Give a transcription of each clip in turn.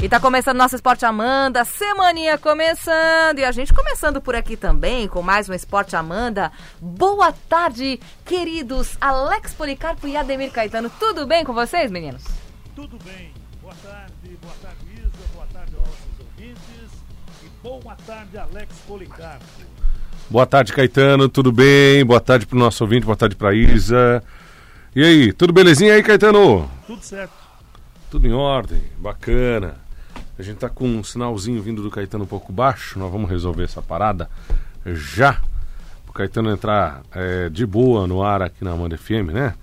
E tá começando nosso Esporte Amanda, semaninha começando. E a gente começando por aqui também com mais um Esporte Amanda. Boa tarde, queridos Alex Policarpo e Ademir Caetano. Tudo bem com vocês, meninos? Tudo bem. Boa tarde, boa tarde, Isa. Boa tarde aos nossos ouvintes. E boa tarde, Alex Policarpo. Boa tarde, Caetano. Tudo bem? Boa tarde pro nosso ouvinte, boa tarde pra Isa. E aí, tudo belezinha aí, Caetano? Tudo certo. Tudo em ordem, bacana. A gente tá com um sinalzinho vindo do Caetano um pouco baixo, nós vamos resolver essa parada já. O Caetano entrar é, de boa no ar aqui na Amanda FM, né?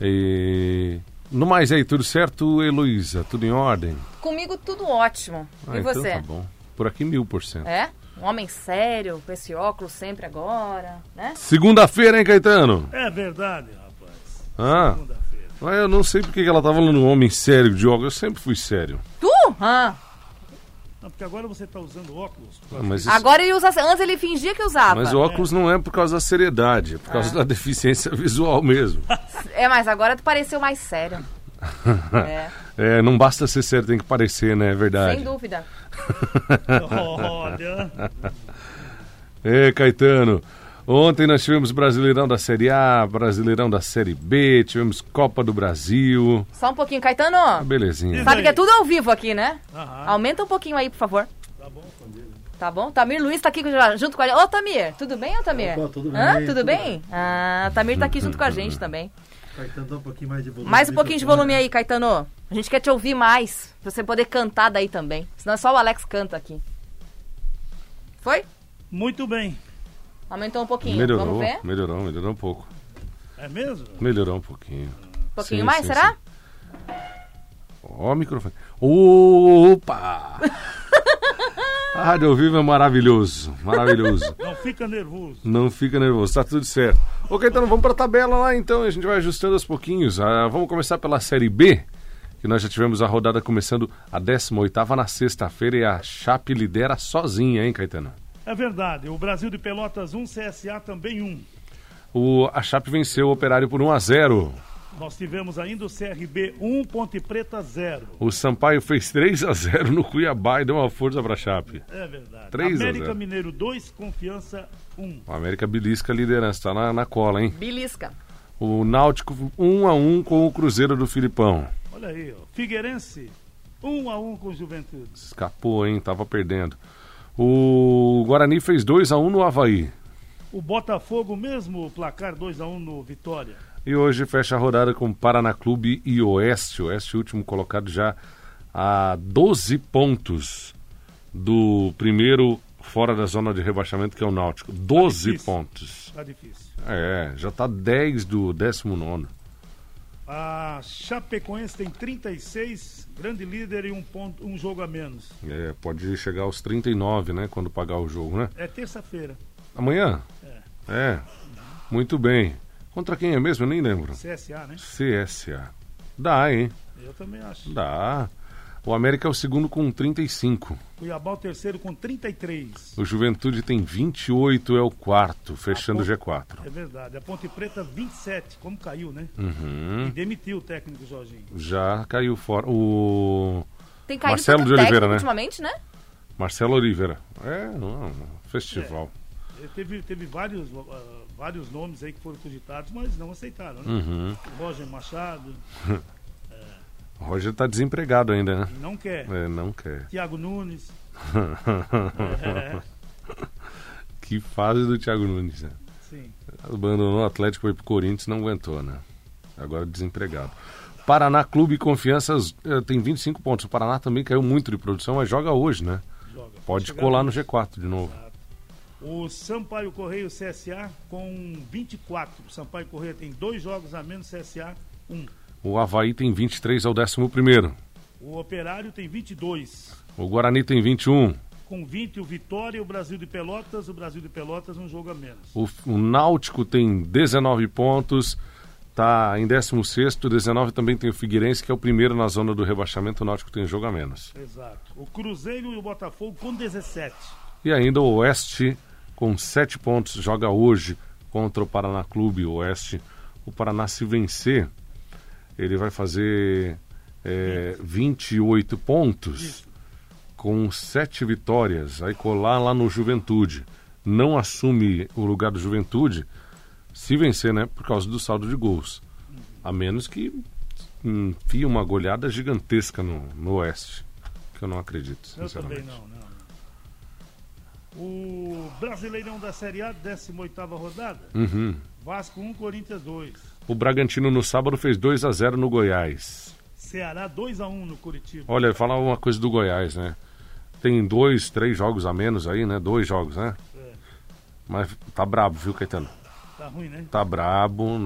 E... No mais aí, tudo certo, Heloísa? Tudo em ordem? Comigo tudo ótimo. Ah, e então você? tá bom. Por aqui mil por cento. É? Um homem sério, com esse óculos sempre agora, né? Segunda-feira, hein, Caetano? É verdade, rapaz. Ah, Segunda-feira. mas eu não sei porque que ela tá falando um homem sério de óculos. Eu sempre fui sério. Tu? Ah, Não, porque agora você está usando óculos. Ah, mas isso- agora ele usa. Antes ele fingia que usava. Mas o óculos não é por causa da seriedade, é por Ah. causa da deficiência visual mesmo. É, mas agora tu pareceu mais sério. é, É, não basta ser sério, tem que parecer, né? É verdade. sem dúvida. Olha. É, Caetano. Ontem nós tivemos Brasileirão da Série A, Brasileirão da Série B, tivemos Copa do Brasil. Só um pouquinho, Caetano. Ah, belezinha. Sabe que é tudo ao vivo aqui, né? Aham. Aumenta um pouquinho aí, por favor. Tá bom, família. Tá bom? Tamir Luiz tá aqui junto com a gente. Ô, Tamir, tudo bem, ô, Tamir? Opa, tudo Hã? bem, Tudo tudo bem? Ah, Tamir tá aqui junto com a gente também. Caetano dá um pouquinho mais de volume. Mais um pouquinho de volume aí, Caetano. A gente quer te ouvir mais, pra você poder cantar daí também. Senão é só o Alex canta aqui. Foi? Muito bem. Aumentou um pouquinho. Melhorou, Vamos ver? melhorou, melhorou um pouco. É mesmo? Melhorou um pouquinho. Um pouquinho Sim, mais, sim, será? sim. Ó o microfone. Opa! A rádio ao vivo é maravilhoso, maravilhoso. Não fica nervoso. Não fica nervoso, tá tudo certo. Ô, Caetano, vamos pra tabela lá então, a gente vai ajustando aos pouquinhos. Ah, vamos começar pela Série B, que nós já tivemos a rodada começando a 18ª na sexta-feira e a Chape lidera sozinha, hein, Caetano? É verdade. O Brasil de Pelotas 1, CSA também 1. O, a Chape venceu o Operário por 1 a 0 Nós tivemos ainda o CRB 1, Ponte Preta 0. O Sampaio fez 3 a 0 no Cuiabá e deu uma força pra Chape. É verdade. 3 a América 0. Mineiro 2, Confiança 1. O América belisca a liderança, tá na, na cola, hein? Belisca. O Náutico 1 a 1 com o Cruzeiro do Filipão. Olha aí, ó. Figueirense 1 a 1 com o Juventude. Escapou, hein? Tava perdendo. O Guarani fez 2 a 1 no Havaí. O Botafogo, mesmo placar 2 a 1 no Vitória. E hoje fecha a rodada com Paraná Clube e Oeste. Oeste, último colocado já a 12 pontos do primeiro fora da zona de rebaixamento, que é o Náutico. 12 difícil. pontos. Tá difícil. É, já tá 10 do 19. A Chapecoense tem 36, grande líder e um, ponto, um jogo a menos. É, pode chegar aos 39, né? Quando pagar o jogo, né? É terça-feira. Amanhã? É. Muito bem. Contra quem é mesmo? Eu nem lembro. CSA, né? CSA. Dá, hein? Eu também acho. Dá. O América é o segundo com 35. Cuiabá o terceiro com 33. O Juventude tem 28, é o quarto, fechando o A G4. É verdade. A Ponte Preta 27, como caiu, né? Uhum. E demitiu o técnico Jorginho. Já caiu fora. O Tem caído Marcelo de Oliveira, né? ultimamente, né? Marcelo Oliveira. É, não, festival. Ele teve, teve vários, ah, vários nomes aí que foram cogitados, mas não aceitaram, né? Uhum. Roger Machado, O Roger tá desempregado ainda, né? não quer. É, não quer. Thiago Nunes. É, que fase do Thiago Nunes, né? sim. Abandonou o Atlético, foi pro Corinthians, não aguentou, né? Agora desempregado. Paraná Clube Confianças eh, tem 25 pontos. O Paraná também caiu muito de produção, mas joga hoje, né? Joga. Pode Chegar colar no nisso. G4 de novo. O Sampaio Correio CSA com 24. O Sampaio Correia tem dois jogos a menos, CSA um. O Havaí tem 23 ao 11. O Operário tem 22. O Guarani tem 21. Com 20 o Vitória e o Brasil de Pelotas. O Brasil de Pelotas um jogo a menos. O, o Náutico tem 19 pontos. Tá em 16 19 também tem o Figueirense, que é o primeiro na zona do rebaixamento. O Náutico tem um jogo a menos. Exato. O Cruzeiro e o Botafogo com 17. E ainda o Oeste, com 7 pontos, joga hoje contra o Paraná Clube. O Oeste, o Paraná, se vencer, ele vai fazer é, 28 pontos com 7 vitórias. Aí colar lá no Juventude. Não assume o lugar do Juventude se vencer, né? Por causa do saldo de gols. A menos que enfie uma goleada gigantesca no, no Oeste. Que eu não acredito, Eu sinceramente. também não, não. não. O Brasileirão da Série A, 18ª rodada. Uhum. Vasco 1, Corinthians 2. O Bragantino no sábado fez 2 a 0 no Goiás. Ceará 2x1 no Curitiba. Olha, falar uma coisa do Goiás, né? Tem dois, três jogos a menos aí, né? Dois jogos, né? É, Mas tá brabo, viu, Caetano? tá ruim, né? Tá brabo.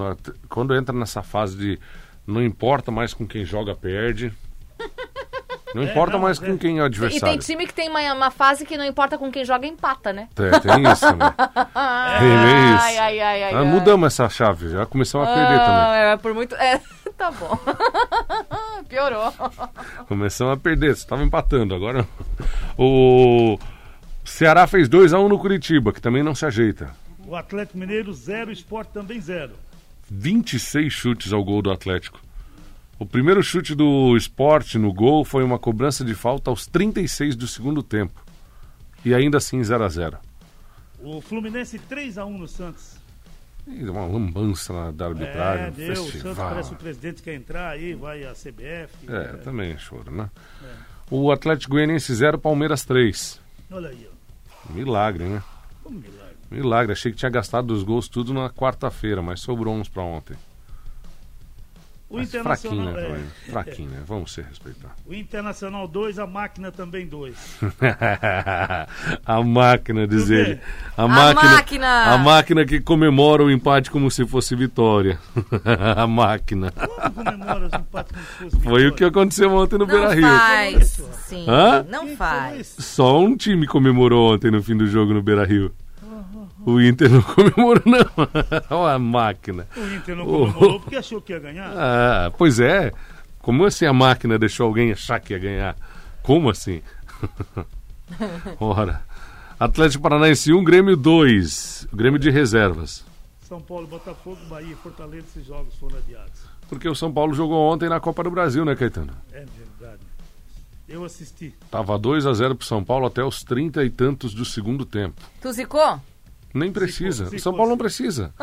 Quando entra nessa fase de não importa mais com quem joga, perde. Não importa não, mais é. com quem é o E tem adversário. time que tem uma, uma fase que não importa com quem joga, empata, né? É, tem isso também. Tem bem isso. Ai, ai, ai, ai. Ah, ai. mudamos essa chave, já começamos a perder também. Ah, é, por muito. É, tá bom. Piorou. Começamos a perder, você estava empatando. Agora o Ceará fez 2 a 1 no Curitiba, que também não se ajeita. O Atlético Mineiro 0, Sport também 0. 26 chutes ao gol do Atlético. O primeiro chute do esporte no gol foi uma cobrança de falta aos 36 do segundo tempo. E ainda assim 0 a 0 O Fluminense 3x1 no Santos. E Uma lambança na, da arbitragem. É, deu. O Santos festival. parece o presidente quer entrar aí, vai a CBF. É, também é choro, né? O Atlético Goianiense 0, Palmeiras 3. Olha aí, ó. Milagre, né? Um milagre. Milagre. Achei que tinha gastado os gols tudo na quarta-feira, mas sobrou uns pra ontem. O Mas fraquinho, Internacional, né? é, também. Né? Vamos se respeitar. o Internacional 2, a máquina também 2. a máquina, diz ele. A, máquina! A máquina que comemora o empate como se fosse vitória. a máquina. Como comemora os empates como se fosse Foi o que vitória? aconteceu ontem no Beira Não Rio. faz. Sim. Hã? Não faz. Só um time comemorou ontem no fim do jogo no Beira Rio. O Inter não comemorou, não. Olha a máquina. O Inter não Oh. comemorou porque achou que ia ganhar. Ah, pois é. Como assim a máquina deixou alguém achar que ia ganhar? Como assim? Ora. Atlético Paranaense 1, Grêmio 2. Grêmio de reservas. São Paulo, Botafogo, Bahia e Fortaleza, esses jogos foram adiados. Porque o São Paulo jogou ontem na Copa do Brasil, né, Caetano? É verdade. Eu assisti. Tava 2 a 0 pro São Paulo até os 30 e tantos do segundo tempo. Tu zicou? Nem precisa. se O São. Paulo não precisa.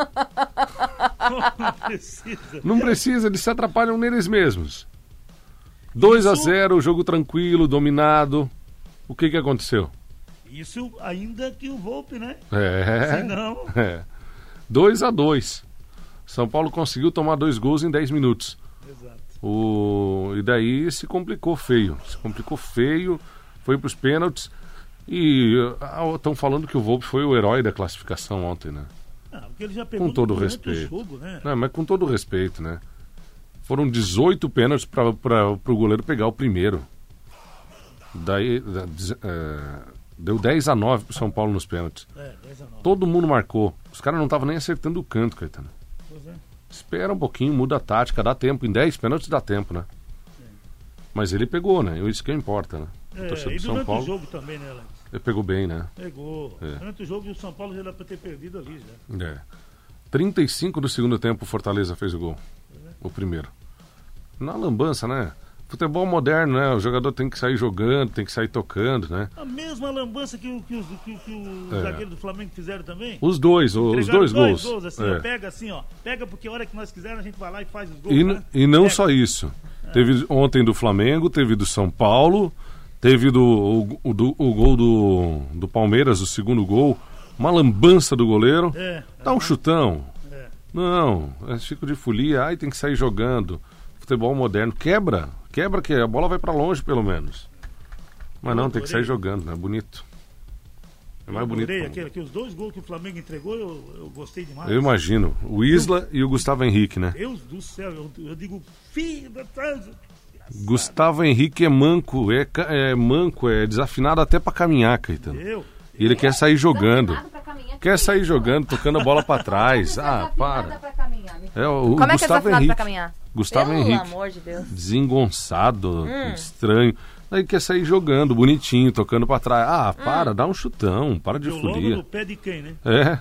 Não precisa. Não precisa, eles se atrapalham neles mesmos. 2 a Isso- 0, jogo tranquilo, dominado. O que que aconteceu? Isso ainda que o Volpe, né? É. Se não, É. 2 a 2 São Paulo conseguiu tomar dois gols em 10 minutos. exato. O... E daí se complicou feio. Se complicou feio, foi para os pênaltis. E estão falando que o Volpe foi o herói da classificação ontem, né? Ah, porque ele já pegou Com todo durante respeito. o jogo, né? Não, mas com todo respeito, né? Foram 18 pênaltis para o goleiro pegar o primeiro. Daí é, deu 10 a 9 para São Paulo nos pênaltis. É, 10 a 9. Todo mundo marcou. Os caras não estavam nem acertando o canto, Caetano. Pois é. Espera um pouquinho, muda a tática, dá tempo. Em 10 pênaltis dá tempo, né? Mas ele pegou, né? Isso que importa, né? O É, torcedor do São Paulo o jogo também, né, Alex? Ele pegou bem, né? Pegou. É. Durante o jogo o São Paulo já era pra ter perdido ali já. É. 35 do segundo tempo o Fortaleza fez o gol. O primeiro. Na lambança, né? Futebol moderno, né? O jogador tem que sair jogando, tem que sair tocando, né? A mesma lambança que, que os, que, que os É. zagueiros do Flamengo fizeram também. Os dois, os Entregaram dois gols. assim, É. ó, pega assim, ó. Pega porque a hora que nós quisermos a gente vai lá e faz os gols. E, né? e não Pega. só isso. Teve ontem do Flamengo, teve do São Paulo, teve do, o, do, o gol do, do Palmeiras, o segundo gol. Uma lambança do goleiro. É, Dá um chutão. é. Não, é Chico de folia, ai tem que sair jogando. Futebol moderno, quebra, quebra que a bola vai pra longe pelo menos. Mas Eu não, tem que sair jogando, né? Bonito. É mais Eu bonito. pô. aquele, que os dois gols que o Flamengo entregou, eu, eu gostei demais. Eu imagino. O Isla e o Gustavo Henrique, né? Deus do céu, eu, eu digo, filho da. Gustavo Henrique é manco, é, é manco, é desafinado até pra caminhar, Caetano. Eu, E ele quer sair jogando. Desafinado pra caminhar. Quer sair jogando, tocando a bola pra trás. Ah, para. É o, o Como é que é Gustavo desafinado pra Henrique. caminhar? Gustavo Pelo Henrique. amor de Deus. desengonçado, Hum. estranho. Aí quer sair jogando, bonitinho, tocando pra trás. Ah, para, dá um chutão, para de eu logo folia. no pé de quem, né? É,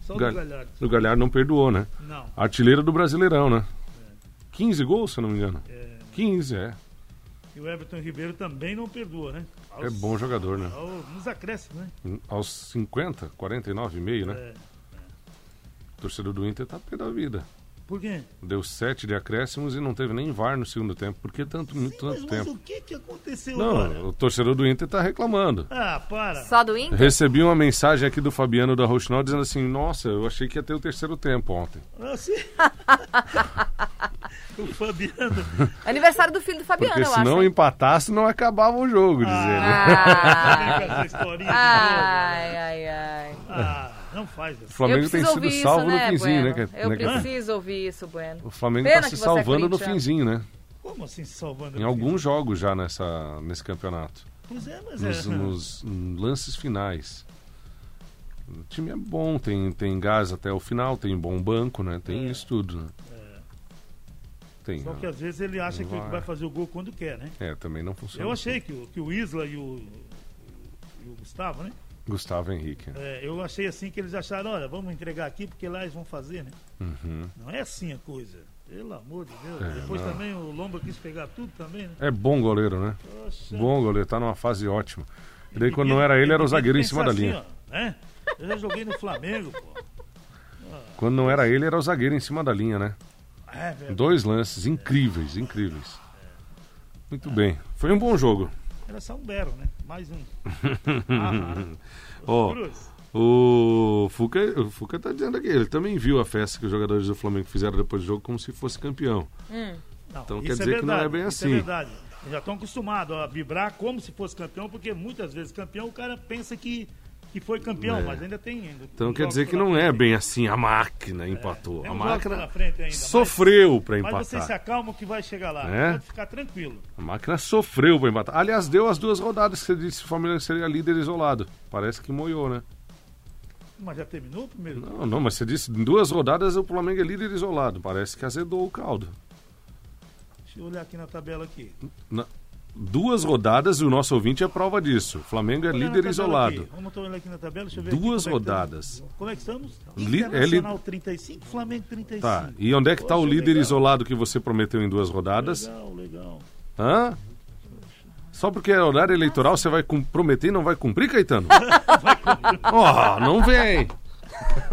Só Gal- do Galhardo. o Galhardo não perdoou, né? Não. Artilheiro do Brasileirão, né? 15 gols, se eu não me engano. É, 15, é. E o Everton Ribeiro também não perdoa, né? É Aos- bom jogador, né? ao- nos acréscimos, né? Aos 50, 49,5, né? É. O torcedor do Inter tá pé da vida. Por quê? Deu 7 de acréscimos e não teve nem VAR no segundo tempo. Por que tanto, Sim, tanto mas, mas tempo? o que que aconteceu Não, agora? o torcedor do Inter tá reclamando. Ah, para. Só do Inter? Recebi uma mensagem aqui do Fabiano da Rochinol dizendo assim: Nossa, eu achei que ia ter o terceiro tempo ontem. Ah, sim. o Fabiano. Aniversário do filho do Fabiano, Porque eu se não empatasse, não acabava o jogo, diz ele. Ah. Ai, ai, ai. Ah, não faz O isso. Flamengo eu tem sido salvo isso, no né, finzinho, né? Bueno? que- Eu né, preciso ouvir isso, Bueno. O Flamengo Pena tá que se é salvando no corintiano. finzinho, né? Como assim se salvando? Em alguns jogos já nessa, nesse campeonato. Pois é, mas Nos, é. nos lances finais. O time é bom, tem, tem gás até o final, tem bom banco, né? Tem É. isso tudo, né? Tem. Só que às vezes ele acha que Vai. fazer o gol quando quer, né? É, também não funciona. Eu achei que o, que o Isla e o, e o Gustavo, né? Gustavo Henrique. É, eu achei assim que eles acharam, olha, vamos entregar aqui porque lá eles vão fazer, né? Uhum. Não é assim a coisa. Pelo amor de Deus. É, Depois não. também o Lomba quis pegar tudo também, né? É bom goleiro, né? Poxa. Bom goleiro, tá numa fase ótima. E daí quando não era ele, era o zagueiro em cima da assim, linha. ó, né? Eu já joguei no Flamengo, pô. Quando não era ele, era o zagueiro em cima da linha, né? É, velho. Dois lances incríveis, incríveis. Muito bem. Foi um bom jogo. Era só um bero, né? Mais um. Ah, Ó, Cruz. o Fuca, o Fuca tá dizendo aqui, ele também viu a festa que os jogadores do Flamengo fizeram depois do jogo como se fosse campeão. Não, Então quer dizer que não é bem isso assim. É verdade. Eles já estão acostumados a vibrar como se fosse campeão, porque muitas vezes campeão o cara pensa que, que foi campeão, É. mas ainda tem. Ainda, Então quer dizer que não é frente. bem assim, a máquina empatou. Tem A máquina ainda, sofreu pra Mas você se empatar. acalma que vai chegar lá. É? Pode ficar tranquilo. A máquina sofreu pra empatar. Aliás, deu as duas rodadas que você disse que o Flamengo seria líder isolado. Parece que moiou, né? Mas já terminou o primeiro? Não, não, mas você disse em duas rodadas o Flamengo é líder isolado. Parece que azedou o caldo. Deixa eu olhar aqui na tabela aqui. Na- duas rodadas e o nosso ouvinte é prova disso. O Flamengo é Olha líder isolado. aqui. Vamos olhar aqui na tabela, deixa eu ver Duas aqui como é que rodadas. Como é que estamos? Li- é Internacional 35, Flamengo 35. Tá. E onde é que tá o líder legal. isolado que você prometeu em duas rodadas? Legal, legal. Hã? Só porque é horário eleitoral você vai prometer e não vai cumprir, Caetano? Ó, não vem.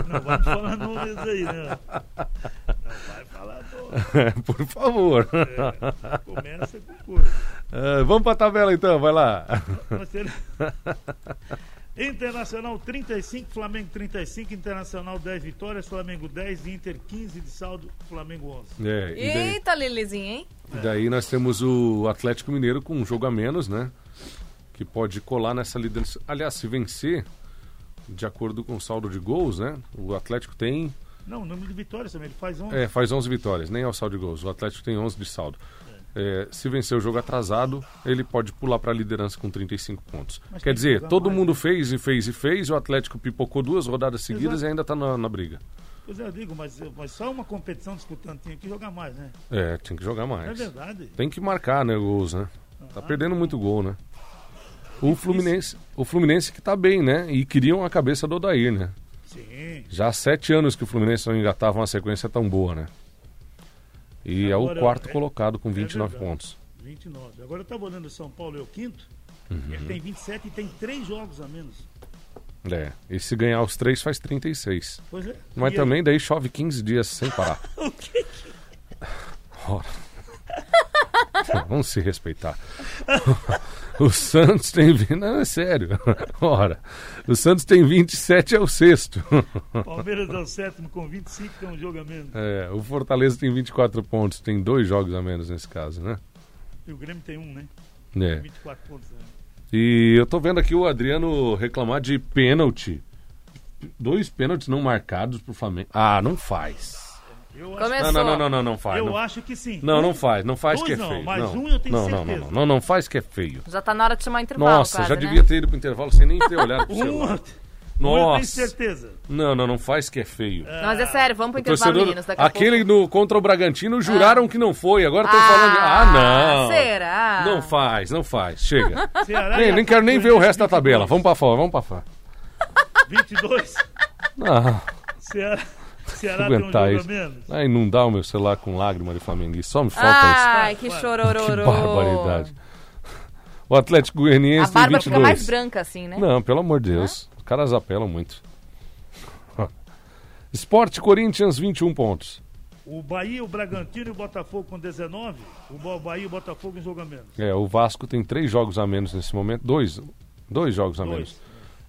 Não vai falar nomes aí, né? Não vai falar nomes. Por favor. Começa com coisa. É, vamos pra tabela então, vai lá. Internacional 35, Flamengo 35, Internacional 10 vitórias, Flamengo 10, Inter 15 de saldo, Flamengo 11. É, e daí, Eita, Lilizinho, hein? e daí nós temos o Atlético Mineiro com um jogo a menos, né? Que pode colar nessa liderança. Aliás, se vencer, de acordo com o saldo de gols, né? O Atlético tem Não, o número de vitórias também, ele faz 11. É, faz 11 vitórias, nem é o saldo de gols. O Atlético tem 11 de saldo. É, se vencer o jogo atrasado, ele pode pular para a liderança com 35 pontos. Mas tem Quer que dizer, todo mais, mundo né? fez e fez e fez, o Atlético pipocou duas rodadas seguidas Exato. e ainda está na, na briga. Pois é, eu digo, mas, mas só uma competição disputando tinha que jogar mais, né? É, tem que jogar Não é mais. verdade. Tem que marcar, né, gols, né? Tá perdendo muito gol, né? O Fluminense, o Fluminense que tá bem, né? E queriam a cabeça do Odair, né? Sim. Já há sete anos que o Fluminense não engatava uma sequência tão boa, né? E é o Agora, quarto é- colocado com 29 verdade. pontos. 29. Agora eu estava olhando o São Paulo é o quinto. Uhum. Ele tem 27 e tem três jogos a menos. É, e se ganhar os três faz 36. Pois é. Mas E também daí chove 15 dias sem parar. O que? Ora. Vamos se respeitar. O Santos tem. Não, é sério. Ora. O Santos tem 27, é o sexto. Palmeiras é o sétimo com 25, tem um jogo a menos. É, o Fortaleza tem 24 pontos, tem dois jogos a menos nesse caso, né? E o Grêmio tem um, né? É. 24 pontos. Né? E eu tô vendo aqui o Adriano reclamar de pênalti. Dois pênaltis não marcados pro Flamengo. Ah, não faz. Começou. Não, não, não, não, não, não faz. eu não. acho que sim. Não, não faz, não faz dois que é não, feio. mas não. um eu tenho não, não, certeza. não, não, não, não faz que é feio. Já tá na hora de chamar intervalo, Nossa, quase, já né? devia ter ido pro intervalo sem nem ter olhado pro Um, celular. um eu tenho Nossa. certeza. Não, não, não faz que é feio. Não, mas é sério, vamos pro intervalo, torcedor, meninos. Daqui a aquele pouco... no, contra o Bragantino juraram que não foi, agora estão Ah, falando. Ah, não. será? Não faz, não faz. Chega. Ceará nem, nem quero nem ver o resto da 22. tabela. Vamos pra fora, vamos pra fora. 22. Não. Ceará. Ceará tem um aguentar a isso. menos. Ah, inundar o meu celular com lágrima de flamenguista. Só me falta Ai, que Vai, vai. chorororô. isso. Que barbaridade. O Atlético Goianiense A barba 22. fica mais branca assim, né? Não, pelo amor de Deus. Os caras apelam muito. Esporte Corinthians, 21 pontos. O Bahia, o Bragantino e o Botafogo com 19. O Ba- Bahia e o Botafogo em jogo a menos. É, o Vasco tem três jogos a menos nesse momento. Dois. Dois jogos a Dois. menos.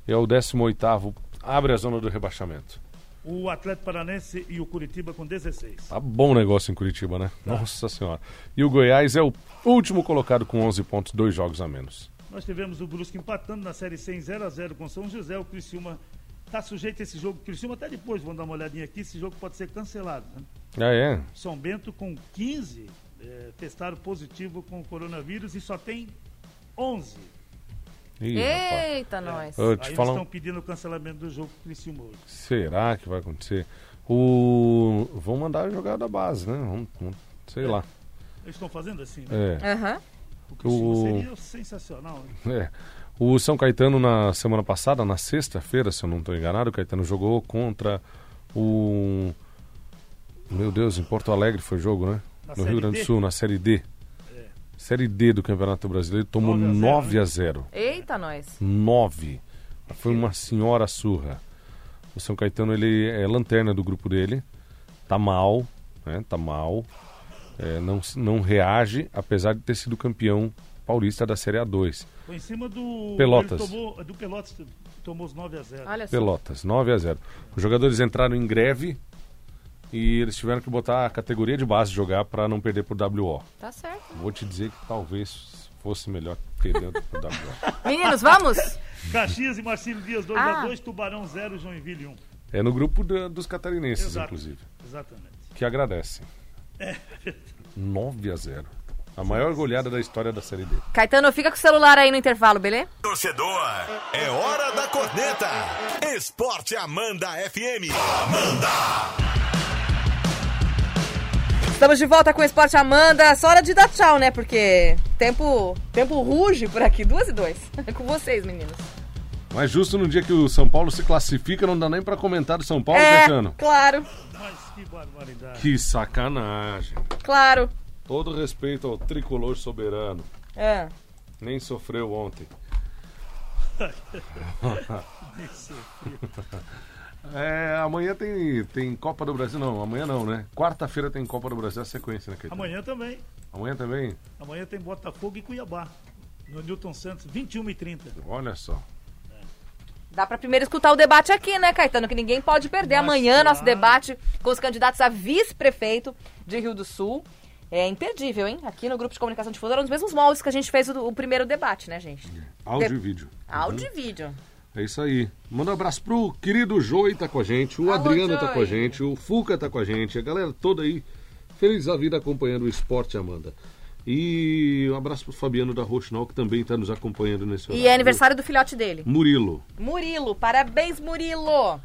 É o 18º. Abre a zona do rebaixamento. O Atlético Paranense e o Curitiba com 16. Tá bom negócio em Curitiba, né? Nossa Senhora. E o Goiás é o último colocado com 11 pontos, dois jogos a menos. Nós tivemos o Brusque empatando na Série C em 0x0 com São José. O Criciúma está sujeito a esse jogo. O Criciúma até depois, vamos dar uma olhadinha aqui, esse jogo pode ser cancelado. Né? Ah, é? São Bento com 15 eh, testaram positivo com o coronavírus e só tem 11. Ih, rapaz. Eita, nós. Eu Aí te eles falo, estão pedindo o cancelamento do jogo com o será que vai acontecer? O... Vão mandar jogar da base, né? Vamos, vamos- sei lá. Eles estão fazendo assim, né? É. Aham. O seria sensacional. Né? É. O São Caetano, na semana passada, na sexta-feira, se eu não estou enganado, o Caetano jogou contra o. Meu Deus, em Porto Alegre foi jogo, né? Na no Rio Grande do Sul, na Série D. Série D do Campeonato Brasileiro, tomou 9 9 a a 0, 0. Eita, nós. 9. Foi uma senhora surra. O São Caetano, ele é lanterna do grupo dele. Tá mal, né? Tá mal. É, não, não reage, apesar de ter sido campeão paulista da Série A2. Foi em cima do. Pelotas. tomou, do Pelotas tomou os 9 a 0 Olha. Pelotas, 9 a 0. Os jogadores entraram em greve e eles tiveram que botar a categoria de base jogar para não perder por WO. Tá certo. Vou te dizer que talvez fosse melhor perder por WO. Meninos, vamos? Caxias e Marcílio Dias 2 Ah. a 2 Tubarão 0, Joinville 1. É no grupo da- dos catarinenses, Exato. inclusive, Exatamente. que agradecem. 9 a 0. A maior goleada da história da Série D. Caetano, fica com o celular aí no intervalo, beleza? Torcedor, é hora da corneta. Esporte Amanda FM. Amanda. Estamos de volta com o Esporte Amanda. Só hora de dar tchau, né? Porque tempo, tempo ruge por aqui. Duas e dois. É com vocês, meninos. Mas justo no dia que o São Paulo se classifica, não dá nem para comentar do São Paulo, é, Caetano. claro, Mas que barbaridade. Que sacanagem. claro. Todo respeito ao tricolor soberano. É. Nem sofreu ontem. É, amanhã tem, tem Copa do Brasil. Não, amanhã não, né? Quarta-feira tem Copa do Brasil, a sequência, né, Caetano? Amanhã também. Amanhã também? Amanhã tem Botafogo e Cuiabá. No Newton Santos, 21 e 30. Olha só. Dá pra primeiro escutar o debate aqui, né, Caetano? Que ninguém pode perder. Mas Amanhã, nosso debate com os candidatos a vice-prefeito de Rio do Sul. É imperdível, hein? Aqui no Grupo de Comunicação Difusora, eram os mesmos moldes que a gente fez o, o primeiro debate, né, gente? Áudio De- e vídeo. Áudio e vídeo. É isso aí. Manda um abraço pro querido Joey tá com a gente, o Alô, Adriano tá Joey. com a gente, o Fuca tá com a gente, a galera toda aí, feliz da vida acompanhando o esporte, Amanda. E um abraço pro Fabiano da Roxinol, que também tá nos acompanhando nesse E é aniversário do filhote dele. Murilo. Murilo, parabéns, Murilo!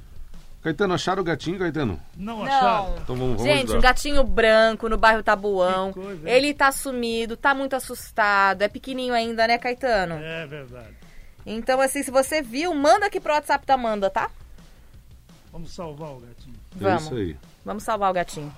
Caetano, acharam o gatinho, Caetano? Não acharam? Então vamos, vamos Gente, ajudar. um gatinho branco no bairro Tabuão. Que coisa? Ele tá sumido, tá muito assustado. É pequenininho ainda, né, Caetano? É verdade. Então, assim, se você viu, manda aqui pro WhatsApp da Amanda, tá? Vamos salvar o gatinho. É Vamos. isso aí. Vamos salvar o gatinho.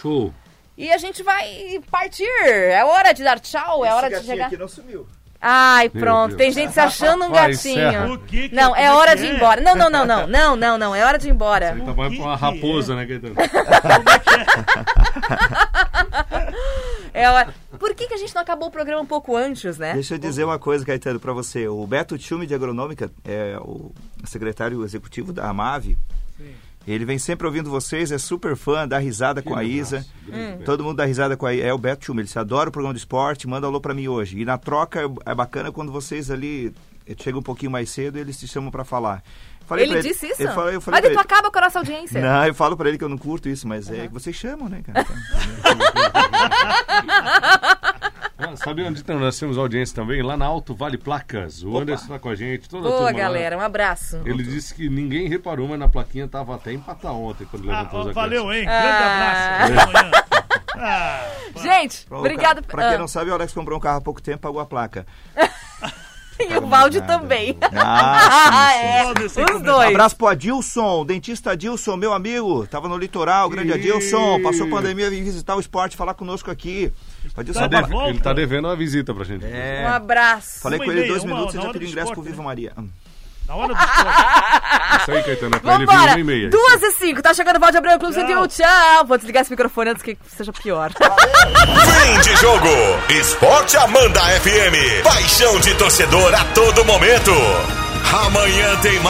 Show. E a gente vai partir. É hora de dar tchau, é hora de gatinho chegar. aqui não sumiu. Ai, pronto. Tem gente se achando um Vai, gatinho. que que Não, como é hora de ir é? embora. Não, não, não, não. Não, não, não. É hora de ir embora. Ele tá mais que pra uma raposa, é? né, Caetano? É hora. Por que, que a gente não acabou o programa um pouco antes, né? Deixa eu dizer uma coisa, Caetano, para você. O Beto Tchume de Agronômica, é o secretário executivo da AMAV, Sim. ele vem sempre ouvindo vocês, é super fã, dá risada com a Isa. Grande Todo mundo dá risada com a Isa. É o Beto Tchume, ele se adora o programa de esporte, manda alô para mim hoje. E na troca é bacana quando vocês ali chegam um pouquinho mais cedo e eles te chamam para falar. Falei Ele pra disse isso? Ele falou, eu falei Mas tu acaba com a nossa audiência. Não, eu falo pra ele que eu não curto isso, mas é que vocês chamam, né, cara? Ah, sabe onde então, nós temos audiência também? Lá na Alto Vale Placas. O Anderson tá com a gente, toda a Boa, turma lá. galera. Um abraço. Ele disse que ninguém reparou, mas na plaquinha tava até empatar ontem quando Ah, levantou ó, os valeu, hein? Ah. Grande abraço. Até amanhã. Ah, Gente, Pra- obrigado. Pra quem Ah, não sabe, o Alex comprou um carro há pouco tempo, pagou a placa. E o Valde também. Ah, sim, sim. é, os dois. Abraço pro Adilson, dentista Adilson, meu amigo. Tava no litoral, grande Adilson. Passou pandemia, veio visitar o esporte, falar conosco aqui. Adilson Tá de. Ele tá devendo uma visita pra gente. Um É. abraço. Falei Uma com ele dois uma- minutos e já do ingresso pro esporte, Viva né? Maria. Na hora do. Isso aí, Caetano. É pra ele vir uma e meia. Duas e cinco, tá chegando o Valde Abreu, Clube Tchau. 101, tchau. Vou desligar esse microfone antes que seja pior. Fim de jogo. Esporte Amanda FM. Paixão de torcedor a todo momento. Amanhã tem mais.